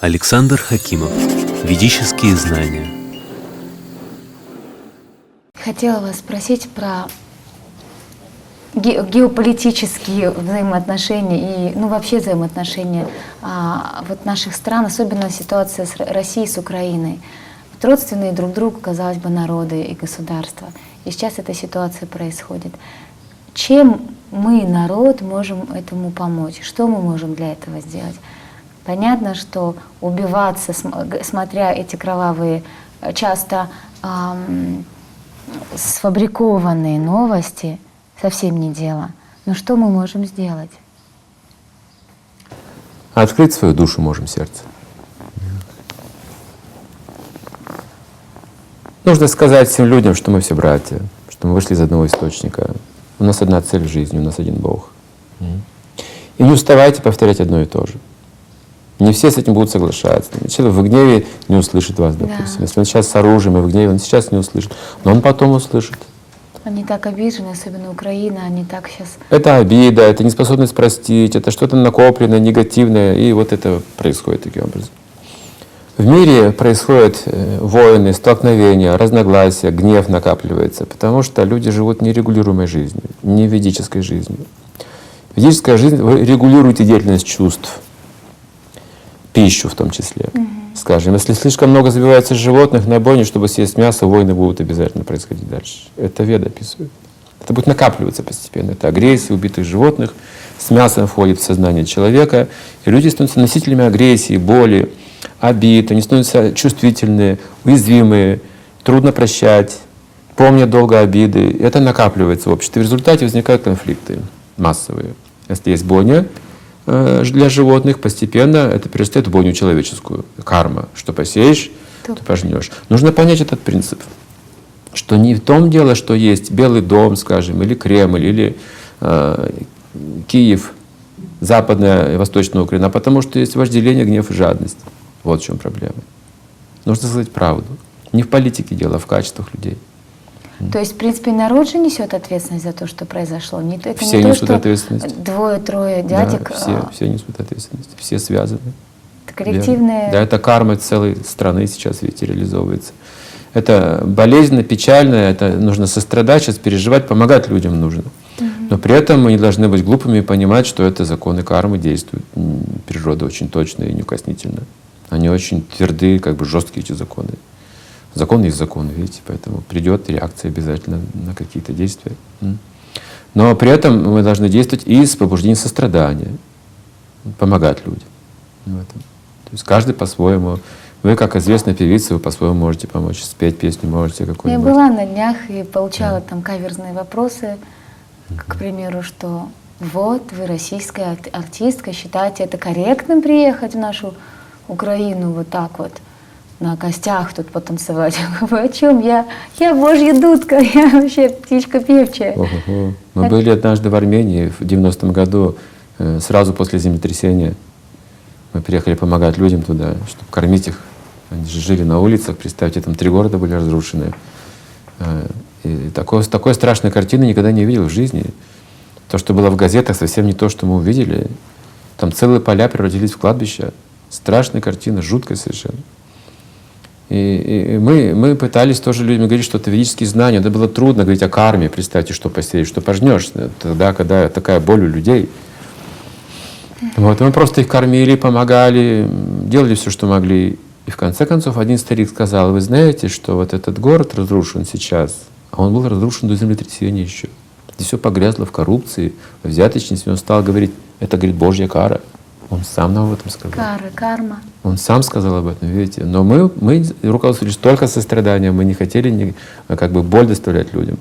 Александр Хакимов. Ведические знания. Хотела вас спросить про ге- геополитические взаимоотношения и, ну, вообще взаимоотношения а, вот наших стран, особенно ситуация с Россией с Украиной. Вот родственные друг другу, казалось бы, народы и государства. И сейчас эта ситуация происходит. Чем мы, народ, можем этому помочь? Что мы можем для этого сделать? Понятно, что убиваться, смотря эти кровавые, э, часто ам, сфабрикованные новости, совсем не дело. Но что мы можем сделать? Открыть свою душу можем сердце. Нужно сказать всем людям, что мы все братья, что мы вышли из одного источника. У нас одна цель в жизни, у нас один Бог. И не уставайте повторять одно и то же. Не все с этим будут соглашаться. Человек в гневе не услышит вас, Да. допустим. Если он сейчас с оружием и в гневе, он сейчас не услышит. Но он потом услышит. Они так обижены, особенно Украина, они так сейчас... Это обида, это неспособность простить, это что-то накопленное, негативное, и вот это происходит таким образом. В мире происходят э, войны, столкновения, разногласия, гнев накапливается, потому что люди живут нерегулируемой жизнью, не ведической жизнью. Ведическая жизнь, вы регулируете деятельность чувств, пищу в том числе. Скажем, если слишком много забивается животных на бойне, чтобы съесть мясо, войны будут обязательно происходить дальше. Это Веда описывает. Это будет накапливаться постепенно. Это агрессия убитых животных с мясом входит в сознание человека, и люди становятся носителями агрессии, боли, обид, они становятся чувствительные, уязвимые, трудно прощать, помнят долго обиды. Это накапливается в обществе. В результате возникают конфликты массовые. Если есть бойня для животных, постепенно это перестает в бойню человеческую. Карма. Что посеешь, То то пожнешь. Нужно понять этот принцип что не в том дело, что есть Белый дом, скажем, или Кремль, или э, Киев, западная и восточная Украина, а потому что есть вожделение, гнев и жадность. Вот в чем проблема. Нужно сказать правду. Не в политике дело, а в качествах людей. То есть, в принципе, народ же несет ответственность за то, что произошло. Не, то- это Все не то, несут что ответственность. двое-трое дядек. Да, все, все несут ответственность, все связаны. это коллективное... Верно. Да, это карма целой страны сейчас, видите, реализовывается. Это болезненно, печально, это нужно сострадать, сейчас переживать, помогать людям нужно. Но при этом мы не должны быть глупыми и понимать, что это законы кармы действуют. Природа очень точно и неукоснительно. Они очень твердые, как бы жесткие эти законы. Закон есть закон, видите, поэтому придет реакция обязательно на какие-то действия. Но при этом мы должны действовать и с побуждением сострадания, помогать людям. в этом. То есть каждый по-своему. Вы, как известная певица, вы по-своему можете помочь. Спеть песню можете Я какую-нибудь. была на днях и получала там каверзные вопросы, к примеру, что вот вы российская ар- артистка, считаете это корректным приехать в нашу Украину вот так вот на костях тут потанцевать? Я говорю, о чем? Я, я божья дудка, я вообще птичка певчая. Ого-го. Мы были однажды в Армении в 90-м году, э, сразу после землетрясения. Мы приехали помогать людям туда, чтобы кормить их. Они же жили на улицах, представьте, там три города были разрушены. Э, И такой, такой страшной картины никогда не видел в жизни. То, что было в газетах, совсем не то, что мы увидели. Там целые поля превратились в кладбища. Страшная картина, жуткая совершенно. И, и- и мы, мы пытались тоже людям говорить, что это ведические знания. Это было трудно говорить о карме. Представьте, что посеешь, что пожнешь. Тогда, когда такая боль у людей. Вот, и мы просто их кормили, помогали, делали все, что могли. И в конце концов один старик сказал, вы знаете, что вот этот город разрушен сейчас, а он был разрушен до землетрясения еще. Здесь все погрязло в коррупции, в взяточности. Он стал говорить, это, говорит, Божья кара. Он сам нам об этом сказал. Кара, карма. Он сам сказал об этом, видите. Но мы, мы руководствовались только состраданием, мы не хотели ни- как бы боль доставлять людям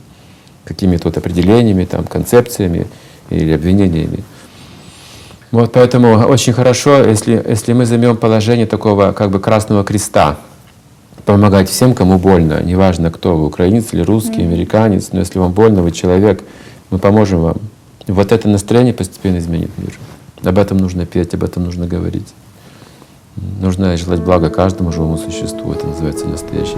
какими-то вот определениями, там, концепциями или обвинениями. Вот поэтому очень хорошо, если, если мы займем положение такого как бы красного креста, помогать всем, кому больно, неважно кто вы, украинец или русский, американец, но если вам больно, вы человек, мы поможем вам. Вот это настроение постепенно изменит мир. Об этом нужно петь, об этом нужно говорить. Нужно желать блага каждому живому существу. Это называется настоящий.